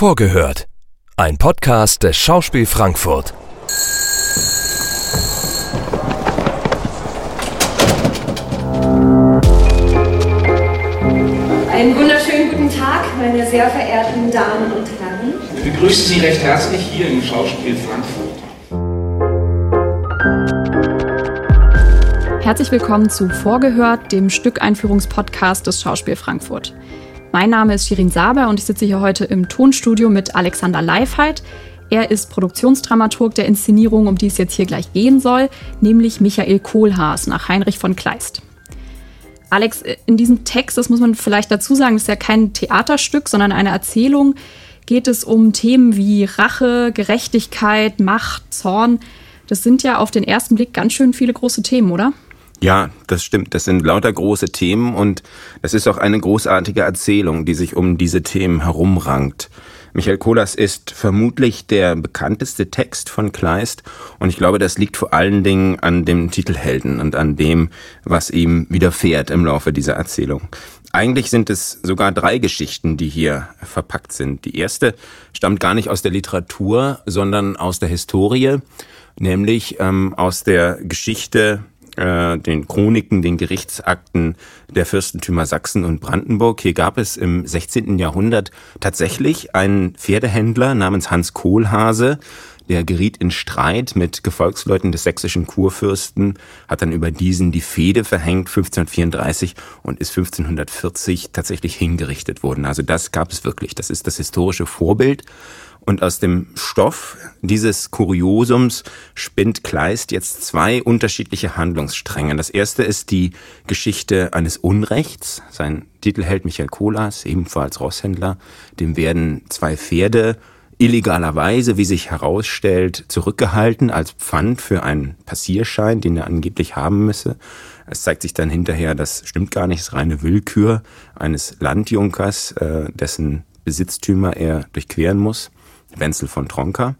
Vorgehört. Ein Podcast des Schauspiel Frankfurt. Einen wunderschönen guten Tag, meine sehr verehrten Damen und Herren. Wir begrüßen Sie recht herzlich hier im Schauspiel Frankfurt. Herzlich willkommen zu Vorgehört, dem Stückeinführungspodcast des Schauspiel Frankfurt. Mein Name ist Shirin Saber und ich sitze hier heute im Tonstudio mit Alexander Leifheit. Er ist Produktionsdramaturg der Inszenierung, um die es jetzt hier gleich gehen soll, nämlich Michael Kohlhaas nach Heinrich von Kleist. Alex, in diesem Text, das muss man vielleicht dazu sagen, ist ja kein Theaterstück, sondern eine Erzählung, geht es um Themen wie Rache, Gerechtigkeit, Macht, Zorn. Das sind ja auf den ersten Blick ganz schön viele große Themen, oder? Ja, das stimmt. Das sind lauter große Themen und es ist auch eine großartige Erzählung, die sich um diese Themen herumrankt. Michael Kohlers ist vermutlich der bekannteste Text von Kleist und ich glaube, das liegt vor allen Dingen an dem Titelhelden und an dem, was ihm widerfährt im Laufe dieser Erzählung. Eigentlich sind es sogar drei Geschichten, die hier verpackt sind. Die erste stammt gar nicht aus der Literatur, sondern aus der Historie, nämlich ähm, aus der Geschichte äh, den Chroniken, den Gerichtsakten der Fürstentümer Sachsen und Brandenburg. Hier gab es im 16. Jahrhundert tatsächlich einen Pferdehändler namens Hans Kohlhase, der geriet in Streit mit Gefolgsleuten des sächsischen Kurfürsten, hat dann über diesen die Fehde verhängt 1534 und ist 1540 tatsächlich hingerichtet worden. Also das gab es wirklich. Das ist das historische Vorbild. Und aus dem Stoff dieses Kuriosums spinnt Kleist jetzt zwei unterschiedliche Handlungsstränge. Das erste ist die Geschichte eines Unrechts. Sein Titelheld Michael Kohlhaas, ebenfalls Rosshändler, dem werden zwei Pferde illegalerweise, wie sich herausstellt, zurückgehalten als Pfand für einen Passierschein, den er angeblich haben müsse. Es zeigt sich dann hinterher, das stimmt gar nicht, es ist reine Willkür eines Landjunkers, äh, dessen Besitztümer er durchqueren muss. Wenzel von Tronka.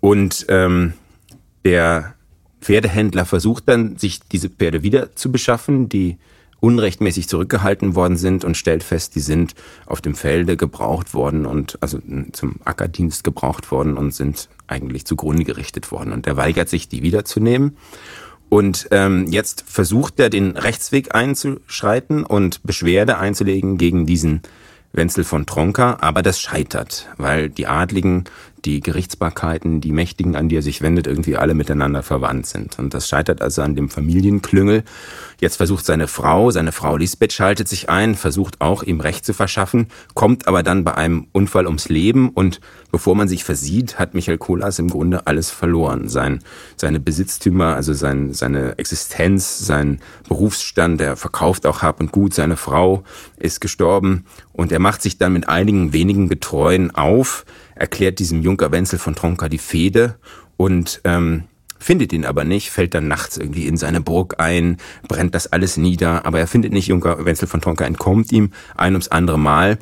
Und ähm, der Pferdehändler versucht dann, sich diese Pferde wieder zu beschaffen, die unrechtmäßig zurückgehalten worden sind und stellt fest, die sind auf dem Felde gebraucht worden und also zum Ackerdienst gebraucht worden und sind eigentlich zugrunde gerichtet worden. Und er weigert sich, die wiederzunehmen. Und ähm, jetzt versucht er, den Rechtsweg einzuschreiten und Beschwerde einzulegen gegen diesen Wenzel von Tronka, aber das scheitert, weil die Adligen, die Gerichtsbarkeiten, die Mächtigen, an die er sich wendet, irgendwie alle miteinander verwandt sind. Und das scheitert also an dem Familienklüngel. Jetzt versucht seine Frau, seine Frau Lisbeth schaltet sich ein, versucht auch ihm Recht zu verschaffen, kommt aber dann bei einem Unfall ums Leben und bevor man sich versieht, hat Michael Kohlhaas im Grunde alles verloren. Sein, seine Besitztümer, also sein, seine Existenz, sein Berufsstand, er verkauft auch Hab und Gut, seine Frau ist gestorben und er macht sich dann mit einigen wenigen Getreuen auf, erklärt diesem Junker Wenzel von Tronka die Fehde und ähm, findet ihn aber nicht, fällt dann nachts irgendwie in seine Burg ein, brennt das alles nieder, aber er findet nicht Junker Wenzel von Tronka, entkommt ihm ein ums andere Mal.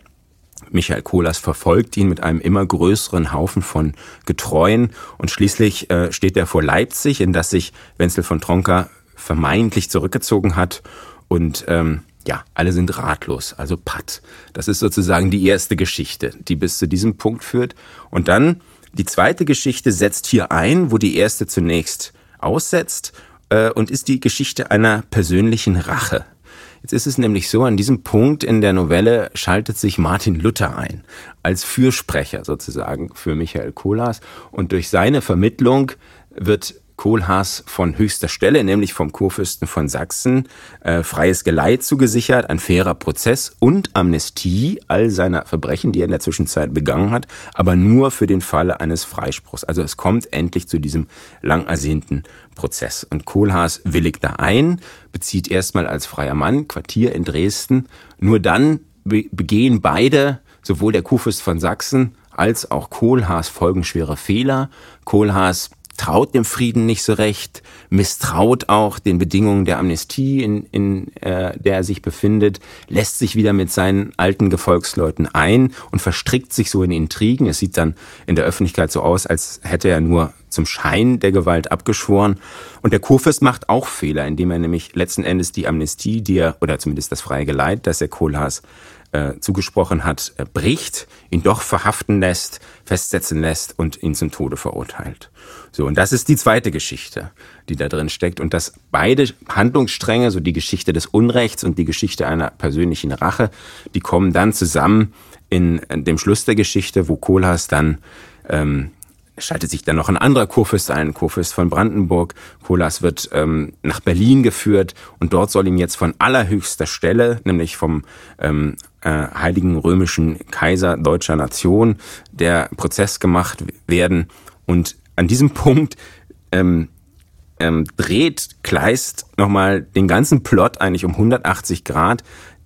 Michael Kohlers verfolgt ihn mit einem immer größeren Haufen von Getreuen und schließlich äh, steht er vor Leipzig, in das sich Wenzel von Tronka vermeintlich zurückgezogen hat und ähm, ja, alle sind ratlos, also patt. Das ist sozusagen die erste Geschichte, die bis zu diesem Punkt führt. Und dann die zweite Geschichte setzt hier ein, wo die erste zunächst aussetzt äh, und ist die Geschichte einer persönlichen Rache. Jetzt ist es nämlich so, an diesem Punkt in der Novelle schaltet sich Martin Luther ein, als Fürsprecher sozusagen für Michael Kohlhaas. Und durch seine Vermittlung wird Kohlhaas von höchster Stelle, nämlich vom Kurfürsten von Sachsen, äh, freies Geleit zugesichert, ein fairer Prozess und Amnestie all seiner Verbrechen, die er in der Zwischenzeit begangen hat, aber nur für den Falle eines Freispruchs. Also es kommt endlich zu diesem lang ersehnten Prozess. Und Kohlhaas willigt da ein, bezieht erstmal als freier Mann Quartier in Dresden. Nur dann begehen beide, sowohl der Kurfürst von Sachsen als auch Kohlhaas folgenschwere Fehler. Kohlhaas traut dem Frieden nicht so recht, misstraut auch den Bedingungen der Amnestie, in, in äh, der er sich befindet, lässt sich wieder mit seinen alten Gefolgsleuten ein und verstrickt sich so in Intrigen. Es sieht dann in der Öffentlichkeit so aus, als hätte er nur zum Schein der Gewalt abgeschworen. Und der Kurfürst macht auch Fehler, indem er nämlich letzten Endes die Amnestie, die er, oder zumindest das freie Geleit, das er Kohlhaas äh, zugesprochen hat, äh, bricht, ihn doch verhaften lässt, festsetzen lässt und ihn zum Tode verurteilt. So, und das ist die zweite Geschichte, die da drin steckt. Und dass beide Handlungsstränge, so die Geschichte des Unrechts und die Geschichte einer persönlichen Rache, die kommen dann zusammen in, in dem Schluss der Geschichte, wo Kohlhaas dann ähm, schaltet sich dann noch ein anderer Kurfürst ein, Kurfürst von Brandenburg. Kohlhaas wird ähm, nach Berlin geführt und dort soll ihm jetzt von allerhöchster Stelle, nämlich vom ähm, äh, Heiligen Römischen Kaiser deutscher Nation, der Prozess gemacht werden. Und an diesem Punkt ähm, ähm, dreht Kleist nochmal den ganzen Plot eigentlich um 180 Grad,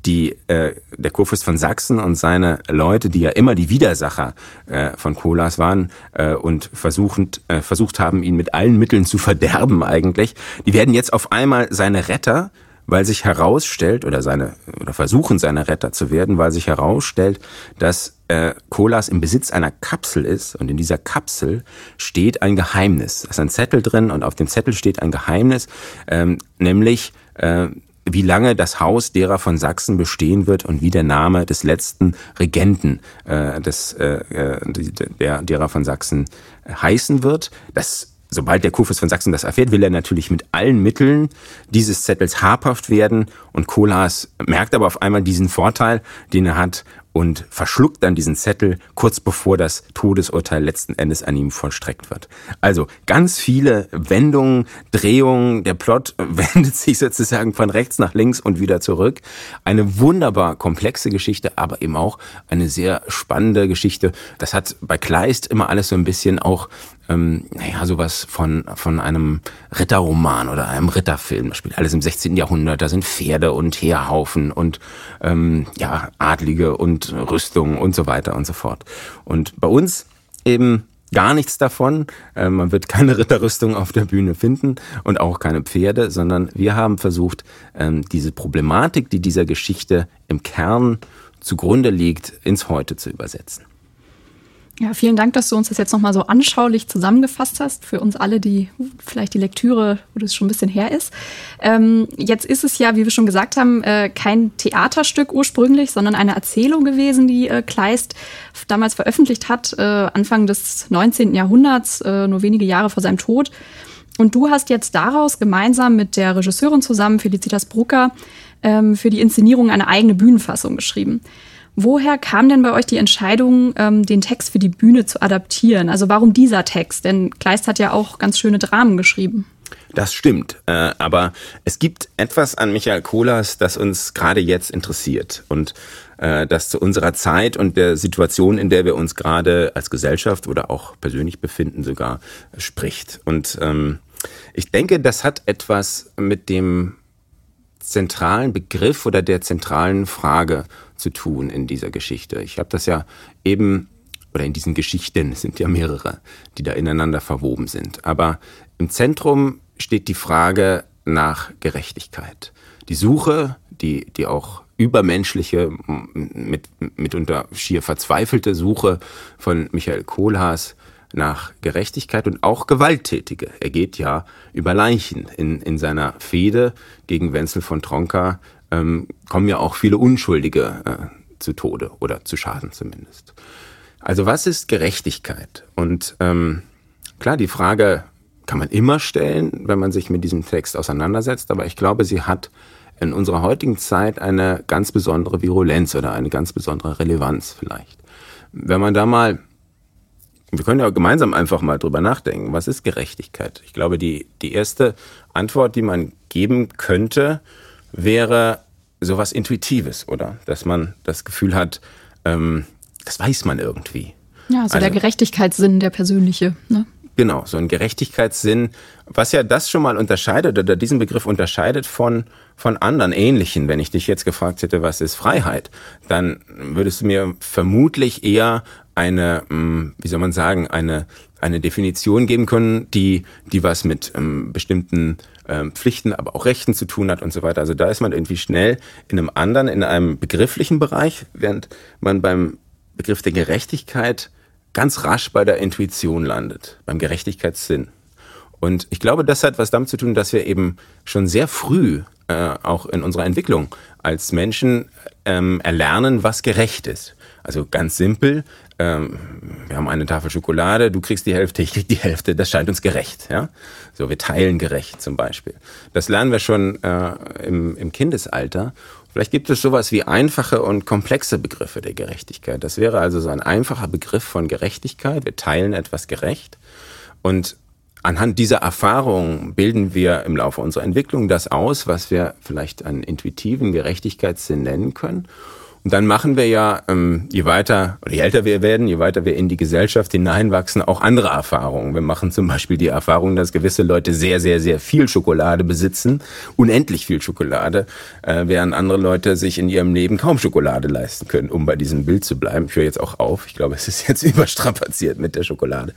die äh, der Kurfürst von Sachsen und seine Leute, die ja immer die Widersacher äh, von Kohlhaas waren äh, und versuchend, äh, versucht haben, ihn mit allen Mitteln zu verderben eigentlich, die werden jetzt auf einmal seine Retter, weil sich herausstellt, oder seine, oder versuchen seine Retter zu werden, weil sich herausstellt, dass äh, Kohlhaas im Besitz einer Kapsel ist und in dieser Kapsel steht ein Geheimnis. Da ist ein Zettel drin und auf dem Zettel steht ein Geheimnis, ähm, nämlich äh, wie lange das Haus derer von Sachsen bestehen wird und wie der Name des letzten Regenten äh, des, äh, äh der, derer von Sachsen heißen wird. Das Sobald der Kurfürst von Sachsen das erfährt, will er natürlich mit allen Mitteln dieses Zettels habhaft werden. Und Kohlhaas merkt aber auf einmal diesen Vorteil, den er hat und verschluckt dann diesen Zettel kurz bevor das Todesurteil letzten Endes an ihm vollstreckt wird. Also ganz viele Wendungen, Drehungen, der Plot wendet sich sozusagen von rechts nach links und wieder zurück. Eine wunderbar komplexe Geschichte, aber eben auch eine sehr spannende Geschichte. Das hat bei Kleist immer alles so ein bisschen auch ähm, naja, sowas von, von einem Ritterroman oder einem Ritterfilm. Das spielt alles im 16. Jahrhundert. Da sind Pferde und Heerhaufen und ähm, ja, Adlige und Rüstungen und so weiter und so fort. Und bei uns eben gar nichts davon. Äh, man wird keine Ritterrüstung auf der Bühne finden und auch keine Pferde, sondern wir haben versucht, ähm, diese Problematik, die dieser Geschichte im Kern zugrunde liegt, ins Heute zu übersetzen. Ja, vielen Dank, dass du uns das jetzt nochmal so anschaulich zusammengefasst hast. Für uns alle, die vielleicht die Lektüre, wo das schon ein bisschen her ist. Ähm, jetzt ist es ja, wie wir schon gesagt haben, äh, kein Theaterstück ursprünglich, sondern eine Erzählung gewesen, die äh, Kleist damals veröffentlicht hat, äh, Anfang des 19. Jahrhunderts, äh, nur wenige Jahre vor seinem Tod. Und du hast jetzt daraus gemeinsam mit der Regisseurin zusammen, Felicitas Brucker, ähm, für die Inszenierung eine eigene Bühnenfassung geschrieben. Woher kam denn bei euch die Entscheidung, ähm, den Text für die Bühne zu adaptieren? Also warum dieser Text? Denn Kleist hat ja auch ganz schöne Dramen geschrieben. Das stimmt, äh, aber es gibt etwas an Michael Kohlers, das uns gerade jetzt interessiert und äh, das zu unserer Zeit und der Situation, in der wir uns gerade als Gesellschaft oder auch persönlich befinden, sogar spricht. Und ähm, ich denke, das hat etwas mit dem zentralen Begriff oder der zentralen Frage zu tun in dieser Geschichte. Ich habe das ja eben, oder in diesen Geschichten sind ja mehrere, die da ineinander verwoben sind. Aber im Zentrum steht die Frage nach Gerechtigkeit. Die Suche, die, die auch übermenschliche, mit, mitunter schier verzweifelte Suche von Michael Kohlhaas nach Gerechtigkeit und auch Gewalttätige. Er geht ja über Leichen. In, in seiner Fehde gegen Wenzel von Tronka ähm, kommen ja auch viele Unschuldige äh, zu Tode oder zu Schaden zumindest. Also was ist Gerechtigkeit? Und ähm, klar, die Frage kann man immer stellen, wenn man sich mit diesem Text auseinandersetzt, aber ich glaube, sie hat in unserer heutigen Zeit eine ganz besondere Virulenz oder eine ganz besondere Relevanz vielleicht. Wenn man da mal wir können ja gemeinsam einfach mal drüber nachdenken. Was ist Gerechtigkeit? Ich glaube, die, die erste Antwort, die man geben könnte, wäre sowas Intuitives, oder? Dass man das Gefühl hat, ähm, das weiß man irgendwie. Ja, so also, der Gerechtigkeitssinn, der persönliche. Ne? Genau, so ein Gerechtigkeitssinn, was ja das schon mal unterscheidet oder diesen Begriff unterscheidet von, von anderen ähnlichen. Wenn ich dich jetzt gefragt hätte, was ist Freiheit, dann würdest du mir vermutlich eher eine, hm, wie soll man sagen, eine, eine Definition geben können, die, die was mit ähm, bestimmten ähm, Pflichten, aber auch Rechten zu tun hat und so weiter. Also da ist man irgendwie schnell in einem anderen, in einem begrifflichen Bereich, während man beim Begriff der Gerechtigkeit ganz rasch bei der Intuition landet, beim Gerechtigkeitssinn. Und ich glaube, das hat was damit zu tun, dass wir eben schon sehr früh äh, auch in unserer Entwicklung als Menschen ähm, erlernen, was gerecht ist. Also ganz simpel, ähm, wir haben eine Tafel Schokolade, du kriegst die Hälfte, ich krieg die Hälfte, das scheint uns gerecht. Ja? So, wir teilen gerecht zum Beispiel. Das lernen wir schon äh, im, im Kindesalter. Vielleicht gibt es sowas wie einfache und komplexe Begriffe der Gerechtigkeit. Das wäre also so ein einfacher Begriff von Gerechtigkeit. Wir teilen etwas gerecht. Und anhand dieser Erfahrung bilden wir im Laufe unserer Entwicklung das aus, was wir vielleicht einen intuitiven Gerechtigkeitssinn nennen können. Und dann machen wir ja, ähm, je weiter oder je älter wir werden, je weiter wir in die Gesellschaft hineinwachsen, auch andere Erfahrungen. Wir machen zum Beispiel die Erfahrung, dass gewisse Leute sehr, sehr, sehr viel Schokolade besitzen, unendlich viel Schokolade, äh, während andere Leute sich in ihrem Leben kaum Schokolade leisten können, um bei diesem Bild zu bleiben. Ich höre jetzt auch auf. Ich glaube, es ist jetzt überstrapaziert mit der Schokolade.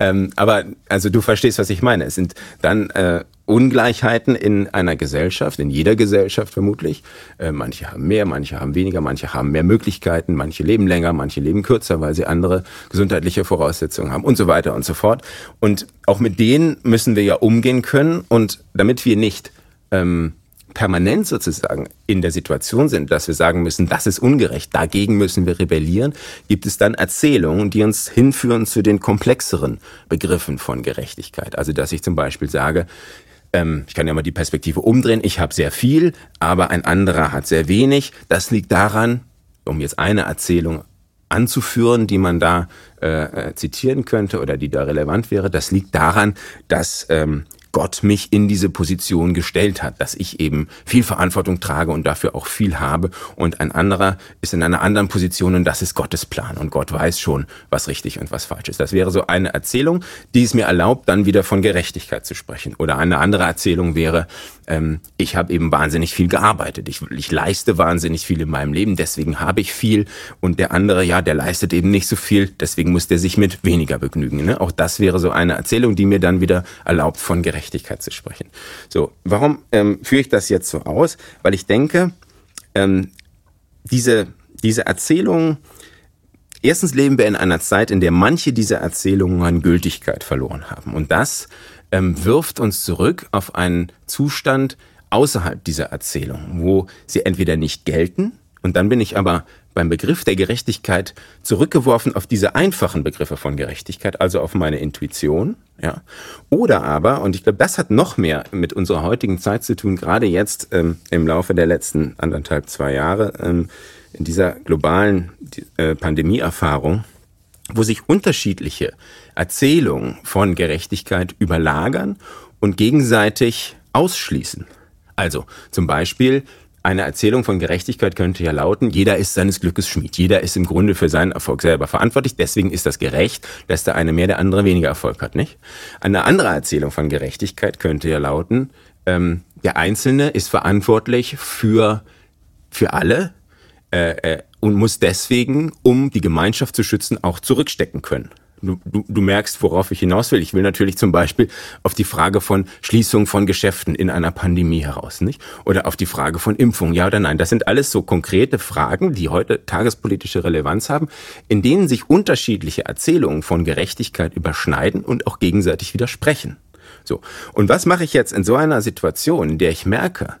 Ähm, aber also du verstehst, was ich meine. Es sind dann äh, Ungleichheiten in einer Gesellschaft, in jeder Gesellschaft vermutlich. Äh, manche haben mehr, manche haben weniger, manche haben mehr Möglichkeiten, manche leben länger, manche leben kürzer, weil sie andere gesundheitliche Voraussetzungen haben und so weiter und so fort. Und auch mit denen müssen wir ja umgehen können. Und damit wir nicht ähm, permanent sozusagen in der Situation sind, dass wir sagen müssen, das ist ungerecht, dagegen müssen wir rebellieren, gibt es dann Erzählungen, die uns hinführen zu den komplexeren Begriffen von Gerechtigkeit. Also dass ich zum Beispiel sage, ähm, ich kann ja mal die Perspektive umdrehen, ich habe sehr viel, aber ein anderer hat sehr wenig. Das liegt daran, um jetzt eine Erzählung anzuführen, die man da äh, äh zitieren könnte oder die da relevant wäre, das liegt daran, dass ähm, Gott mich in diese Position gestellt hat, dass ich eben viel Verantwortung trage und dafür auch viel habe und ein anderer ist in einer anderen Position und das ist Gottes Plan und Gott weiß schon, was richtig und was falsch ist. Das wäre so eine Erzählung, die es mir erlaubt, dann wieder von Gerechtigkeit zu sprechen. Oder eine andere Erzählung wäre, ähm, ich habe eben wahnsinnig viel gearbeitet, ich, ich leiste wahnsinnig viel in meinem Leben, deswegen habe ich viel und der andere, ja, der leistet eben nicht so viel, deswegen muss der sich mit weniger begnügen. Ne? Auch das wäre so eine Erzählung, die mir dann wieder erlaubt, von Gerechtigkeit Gerechtigkeit zu sprechen. So, warum ähm, führe ich das jetzt so aus? Weil ich denke, ähm, diese, diese Erzählungen, erstens leben wir in einer Zeit, in der manche dieser Erzählungen an Gültigkeit verloren haben. Und das ähm, wirft uns zurück auf einen Zustand außerhalb dieser Erzählung, wo sie entweder nicht gelten, und dann bin ich aber beim Begriff der Gerechtigkeit zurückgeworfen auf diese einfachen Begriffe von Gerechtigkeit, also auf meine Intuition, ja. Oder aber, und ich glaube, das hat noch mehr mit unserer heutigen Zeit zu tun, gerade jetzt ähm, im Laufe der letzten anderthalb, zwei Jahre, ähm, in dieser globalen äh, Pandemieerfahrung, wo sich unterschiedliche Erzählungen von Gerechtigkeit überlagern und gegenseitig ausschließen. Also zum Beispiel eine Erzählung von Gerechtigkeit könnte ja lauten, jeder ist seines Glückes Schmied. Jeder ist im Grunde für seinen Erfolg selber verantwortlich. Deswegen ist das gerecht, dass der eine mehr, der andere weniger Erfolg hat, nicht? Eine andere Erzählung von Gerechtigkeit könnte ja lauten, ähm, der Einzelne ist verantwortlich für, für alle äh, äh, und muss deswegen, um die Gemeinschaft zu schützen, auch zurückstecken können. Du, du, du merkst, worauf ich hinaus will. Ich will natürlich zum Beispiel auf die Frage von Schließung von Geschäften in einer Pandemie heraus, nicht? Oder auf die Frage von Impfung, ja oder nein. Das sind alles so konkrete Fragen, die heute tagespolitische Relevanz haben, in denen sich unterschiedliche Erzählungen von Gerechtigkeit überschneiden und auch gegenseitig widersprechen. So. Und was mache ich jetzt in so einer Situation, in der ich merke,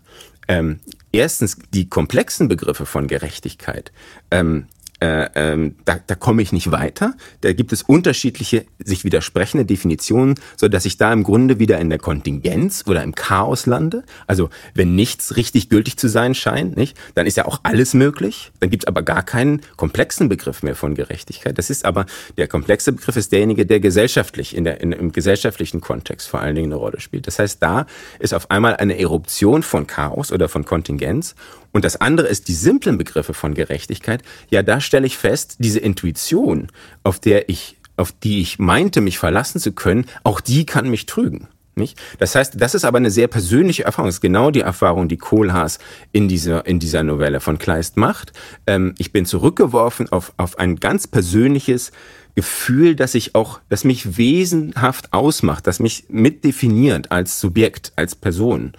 ähm, erstens die komplexen Begriffe von Gerechtigkeit ähm, äh, ähm, da, da komme ich nicht weiter. Da gibt es unterschiedliche, sich widersprechende Definitionen, so dass ich da im Grunde wieder in der Kontingenz oder im Chaos lande. Also wenn nichts richtig gültig zu sein scheint, nicht, dann ist ja auch alles möglich. Dann gibt es aber gar keinen komplexen Begriff mehr von Gerechtigkeit. Das ist aber der komplexe Begriff ist derjenige, der gesellschaftlich in der in, im gesellschaftlichen Kontext vor allen Dingen eine Rolle spielt. Das heißt, da ist auf einmal eine Eruption von Chaos oder von Kontingenz und das andere ist die simplen Begriffe von Gerechtigkeit. Ja, da stelle ich fest, diese Intuition, auf der ich, auf die ich meinte, mich verlassen zu können, auch die kann mich trügen. Nicht? Das heißt, das ist aber eine sehr persönliche Erfahrung. Das ist genau die Erfahrung, die Kohlhaas in dieser, in dieser Novelle von Kleist macht. Ähm, ich bin zurückgeworfen auf, auf ein ganz persönliches Gefühl, das ich auch, das mich wesenhaft ausmacht, das mich mitdefiniert als Subjekt, als Person.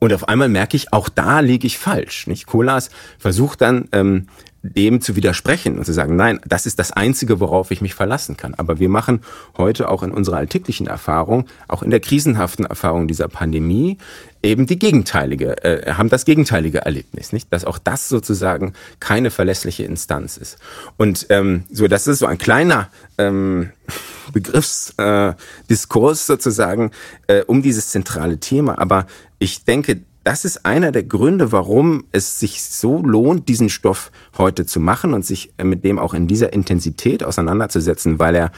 Und auf einmal merke ich, auch da liege ich falsch. Nicht? Kolas versucht dann ähm, dem zu widersprechen und zu sagen, nein, das ist das Einzige, worauf ich mich verlassen kann. Aber wir machen heute auch in unserer alltäglichen Erfahrung, auch in der krisenhaften Erfahrung dieser Pandemie, eben die gegenteilige, äh, haben das gegenteilige Erlebnis, nicht? Dass auch das sozusagen keine verlässliche Instanz ist. Und ähm, so, das ist so ein kleiner ähm, Begriffsdiskurs äh, sozusagen äh, um dieses zentrale Thema. Aber ich denke, das ist einer der Gründe, warum es sich so lohnt, diesen Stoff heute zu machen und sich mit dem auch in dieser Intensität auseinanderzusetzen, weil er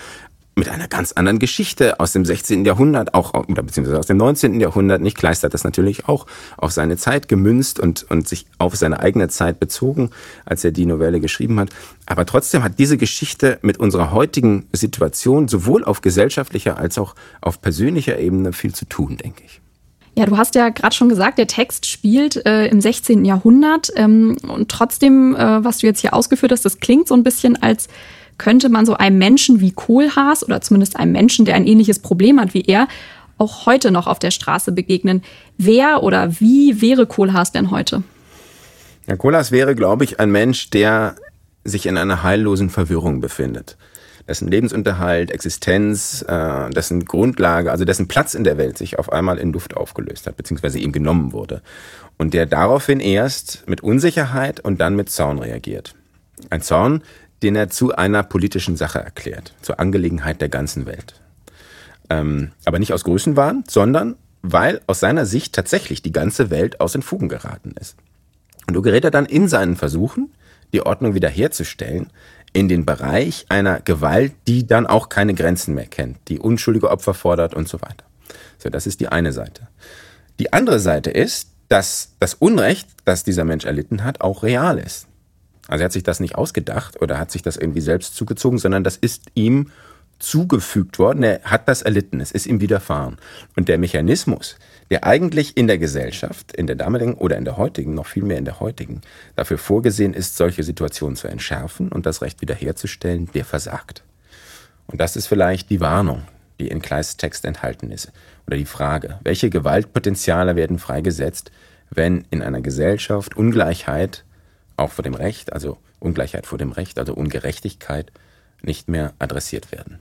mit einer ganz anderen Geschichte aus dem 16. Jahrhundert, auch oder beziehungsweise aus dem 19. Jahrhundert, nicht Kleist hat das natürlich auch auf seine Zeit gemünzt und, und sich auf seine eigene Zeit bezogen, als er die Novelle geschrieben hat. Aber trotzdem hat diese Geschichte mit unserer heutigen Situation sowohl auf gesellschaftlicher als auch auf persönlicher Ebene viel zu tun, denke ich. Ja, du hast ja gerade schon gesagt, der Text spielt äh, im 16. Jahrhundert. Ähm, und trotzdem, äh, was du jetzt hier ausgeführt hast, das klingt so ein bisschen, als könnte man so einem Menschen wie Kohlhaas oder zumindest einem Menschen, der ein ähnliches Problem hat wie er, auch heute noch auf der Straße begegnen. Wer oder wie wäre Kohlhaas denn heute? Ja, Kohlhaas wäre, glaube ich, ein Mensch, der sich in einer heillosen Verwirrung befindet dessen Lebensunterhalt, Existenz, äh, dessen Grundlage, also dessen Platz in der Welt sich auf einmal in Luft aufgelöst hat, beziehungsweise ihm genommen wurde. Und der daraufhin erst mit Unsicherheit und dann mit Zorn reagiert. Ein Zorn, den er zu einer politischen Sache erklärt, zur Angelegenheit der ganzen Welt. Ähm, aber nicht aus Größenwahn, sondern weil aus seiner Sicht tatsächlich die ganze Welt aus den Fugen geraten ist. Und so gerät er dann in seinen Versuchen, die Ordnung wiederherzustellen, in den Bereich einer Gewalt, die dann auch keine Grenzen mehr kennt, die unschuldige Opfer fordert und so weiter. So, das ist die eine Seite. Die andere Seite ist, dass das Unrecht, das dieser Mensch erlitten hat, auch real ist. Also er hat sich das nicht ausgedacht oder hat sich das irgendwie selbst zugezogen, sondern das ist ihm zugefügt worden. Er hat das erlitten, es ist ihm widerfahren. Und der Mechanismus, der eigentlich in der Gesellschaft, in der damaligen oder in der heutigen, noch viel mehr in der heutigen, dafür vorgesehen ist, solche Situationen zu entschärfen und das Recht wiederherzustellen, der versagt. Und das ist vielleicht die Warnung, die in Kleists Text enthalten ist. Oder die Frage, welche Gewaltpotenziale werden freigesetzt, wenn in einer Gesellschaft Ungleichheit auch vor dem Recht, also Ungleichheit vor dem Recht, also Ungerechtigkeit, nicht mehr adressiert werden.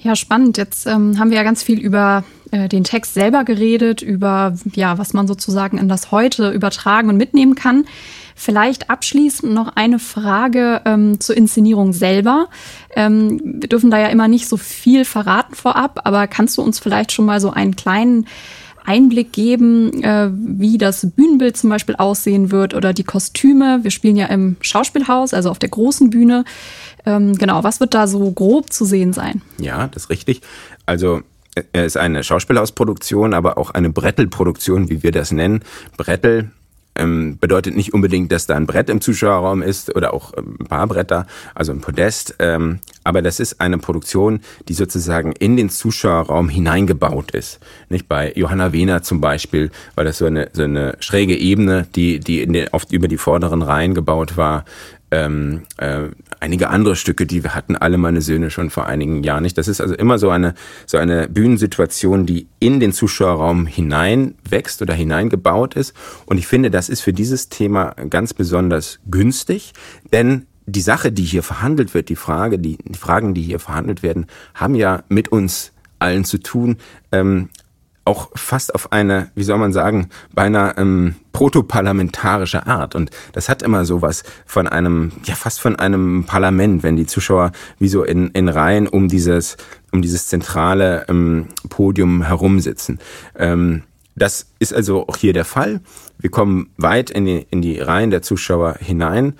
Ja, spannend. Jetzt ähm, haben wir ja ganz viel über äh, den Text selber geredet, über ja, was man sozusagen in das Heute übertragen und mitnehmen kann. Vielleicht abschließend noch eine Frage ähm, zur Inszenierung selber. Ähm, wir dürfen da ja immer nicht so viel verraten vorab, aber kannst du uns vielleicht schon mal so einen kleinen Einblick geben, äh, wie das Bühnenbild zum Beispiel aussehen wird oder die Kostüme. Wir spielen ja im Schauspielhaus, also auf der großen Bühne. Ähm, genau, was wird da so grob zu sehen sein? Ja, das ist richtig. Also es ist eine Schauspielhausproduktion, aber auch eine Brettelproduktion, wie wir das nennen. Brettel ähm, bedeutet nicht unbedingt, dass da ein Brett im Zuschauerraum ist oder auch ähm, ein paar Bretter, also ein Podest. Ähm, aber das ist eine Produktion, die sozusagen in den Zuschauerraum hineingebaut ist. Nicht bei Johanna Wehner zum Beispiel, weil das so eine, so eine schräge Ebene, die, die den, oft über die vorderen Reihen gebaut war ähm, äh, einige andere Stücke, die wir hatten alle meine Söhne schon vor einigen Jahren nicht. Das ist also immer so eine so eine Bühnensituation, die in den Zuschauerraum hinein wächst oder hineingebaut ist. Und ich finde, das ist für dieses Thema ganz besonders günstig, denn die Sache, die hier verhandelt wird, die Frage, die, die Fragen, die hier verhandelt werden, haben ja mit uns allen zu tun. Ähm, auch fast auf eine, wie soll man sagen, beinahe ähm, protoparlamentarische Art. Und das hat immer sowas von einem, ja fast von einem Parlament, wenn die Zuschauer wie so in, in Reihen um dieses, um dieses zentrale ähm, Podium herumsitzen. Ähm, das ist also auch hier der Fall. Wir kommen weit in die, in die Reihen der Zuschauer hinein.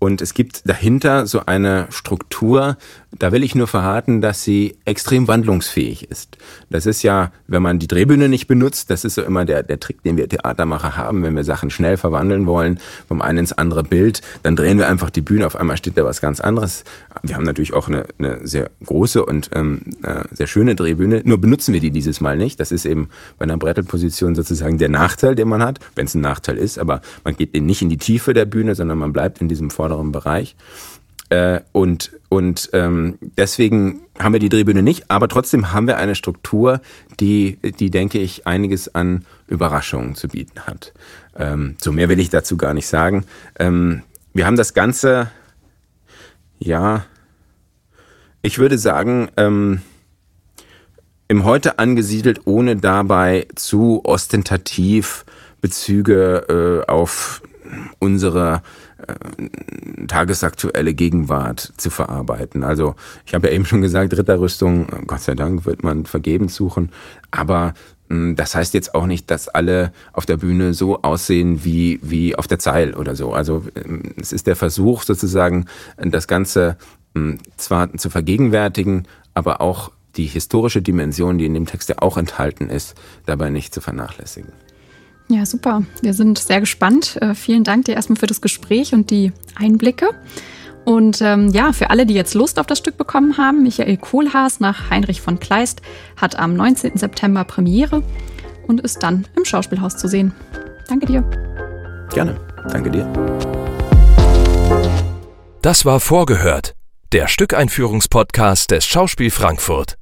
Und es gibt dahinter so eine Struktur, da will ich nur verraten, dass sie extrem wandlungsfähig ist. Das ist ja, wenn man die Drehbühne nicht benutzt, das ist so immer der, der Trick, den wir Theatermacher haben, wenn wir Sachen schnell verwandeln wollen, vom einen ins andere Bild, dann drehen wir einfach die Bühne, auf einmal steht da was ganz anderes. Wir haben natürlich auch eine, eine sehr große und ähm, äh, sehr schöne Drehbühne, nur benutzen wir die dieses Mal nicht. Das ist eben bei einer Brettelposition sozusagen der Nachteil, den man hat, wenn es ein Nachteil ist, aber man geht nicht in die Tiefe der Bühne, sondern man bleibt in diesem vorderen Bereich. Äh, und und ähm, deswegen haben wir die Drehbühne nicht, aber trotzdem haben wir eine Struktur, die, die denke ich, einiges an Überraschungen zu bieten hat. Ähm, so mehr will ich dazu gar nicht sagen. Ähm, wir haben das Ganze, ja, ich würde sagen, ähm, im Heute angesiedelt, ohne dabei zu ostentativ Bezüge äh, auf unsere tagesaktuelle Gegenwart zu verarbeiten. Also ich habe ja eben schon gesagt, Ritterrüstung, Gott sei Dank wird man vergebens suchen, aber das heißt jetzt auch nicht, dass alle auf der Bühne so aussehen wie, wie auf der Zeil oder so. Also hm, es ist der Versuch sozusagen, das Ganze zwar zu vergegenwärtigen, aber auch die historische Dimension, die in dem Text ja auch enthalten ist, dabei nicht zu vernachlässigen. Ja, super. Wir sind sehr gespannt. Äh, vielen Dank dir erstmal für das Gespräch und die Einblicke. Und ähm, ja, für alle, die jetzt Lust auf das Stück bekommen haben, Michael Kohlhaas nach Heinrich von Kleist hat am 19. September Premiere und ist dann im Schauspielhaus zu sehen. Danke dir. Gerne. Danke dir. Das war Vorgehört, der Stückeinführungspodcast des Schauspiel Frankfurt.